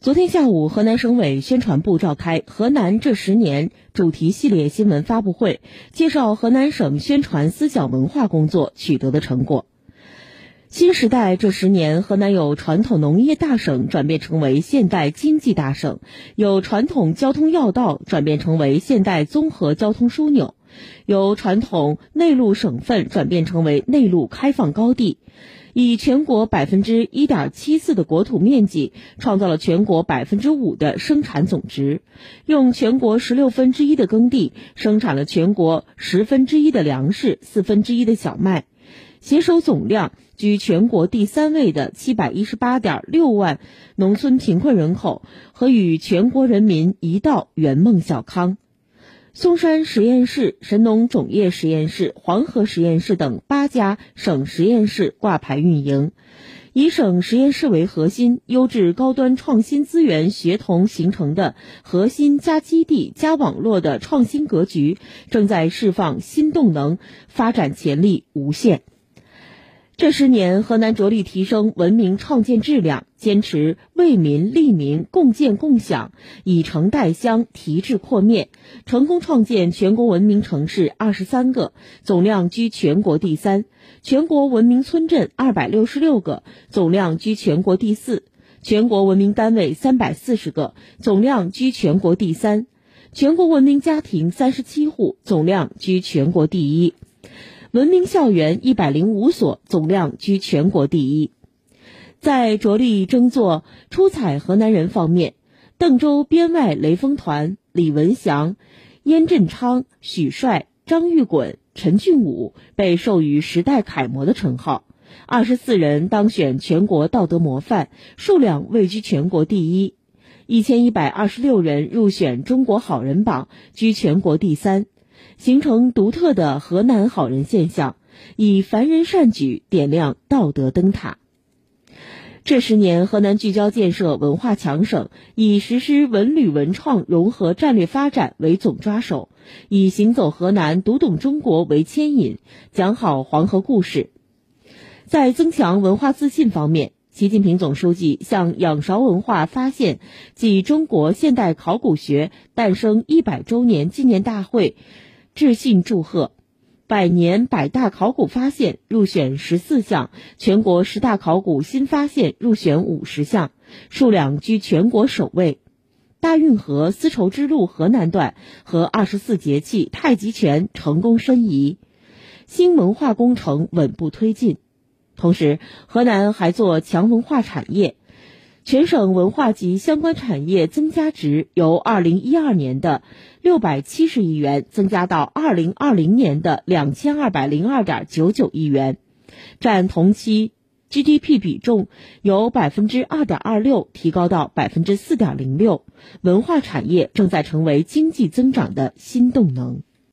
昨天下午，河南省委宣传部召开“河南这十年”主题系列新闻发布会，介绍河南省宣传思想文化工作取得的成果。新时代这十年，河南由传统农业大省转变成为现代经济大省，由传统交通要道转变成为现代综合交通枢纽，由传统内陆省份转变成为内陆开放高地。以全国百分之一点七四的国土面积，创造了全国百分之五的生产总值；用全国十六分之一的耕地，生产了全国十分之一的粮食、四分之一的小麦，携手总量居全国第三位的七百一十八点六万农村贫困人口，和与全国人民一道圆梦小康。嵩山实验室、神农种业实验室、黄河实验室等八家省实验室挂牌运营，以省实验室为核心，优质高端创新资源协同形成的核心加基地加网络的创新格局，正在释放新动能，发展潜力无限。这十年，河南着力提升文明创建质量，坚持为民利民共建共享，以城带乡，提质扩面，成功创建全国文明城市二十三个，总量居全国第三；全国文明村镇二百六十六个，总量居全国第四；全国文明单位三百四十个，总量居全国第三；全国文明家庭三十七户，总量居全国第一。文明校园一百零五所，总量居全国第一。在着力争做出彩河南人方面，邓州编外雷锋团李文祥、燕振昌、许帅、张玉滚、陈俊武被授予时代楷模的称号，二十四人当选全国道德模范，数量位居全国第一；一千一百二十六人入选中国好人榜，居全国第三。形成独特的河南好人现象，以凡人善举点亮道德灯塔。这十年，河南聚焦建设文化强省，以实施文旅文创融合战略发展为总抓手，以行走河南、读懂中国为牵引，讲好黄河故事。在增强文化自信方面，习近平总书记向仰韶文化发现暨中国现代考古学诞生一百周年纪念大会。致信祝贺，百年百大考古发现入选十四项，全国十大考古新发现入选五十项，数量居全国首位。大运河丝绸之路河南段和二十四节气太极拳成功申遗，新文化工程稳步推进。同时，河南还做强文化产业。全省文化及相关产业增加值由二零一二年的六百七十亿元增加到二零二零年的两千二百零二点九九亿元，占同期 GDP 比重由百分之二点二六提高到百分之四点零六，文化产业正在成为经济增长的新动能。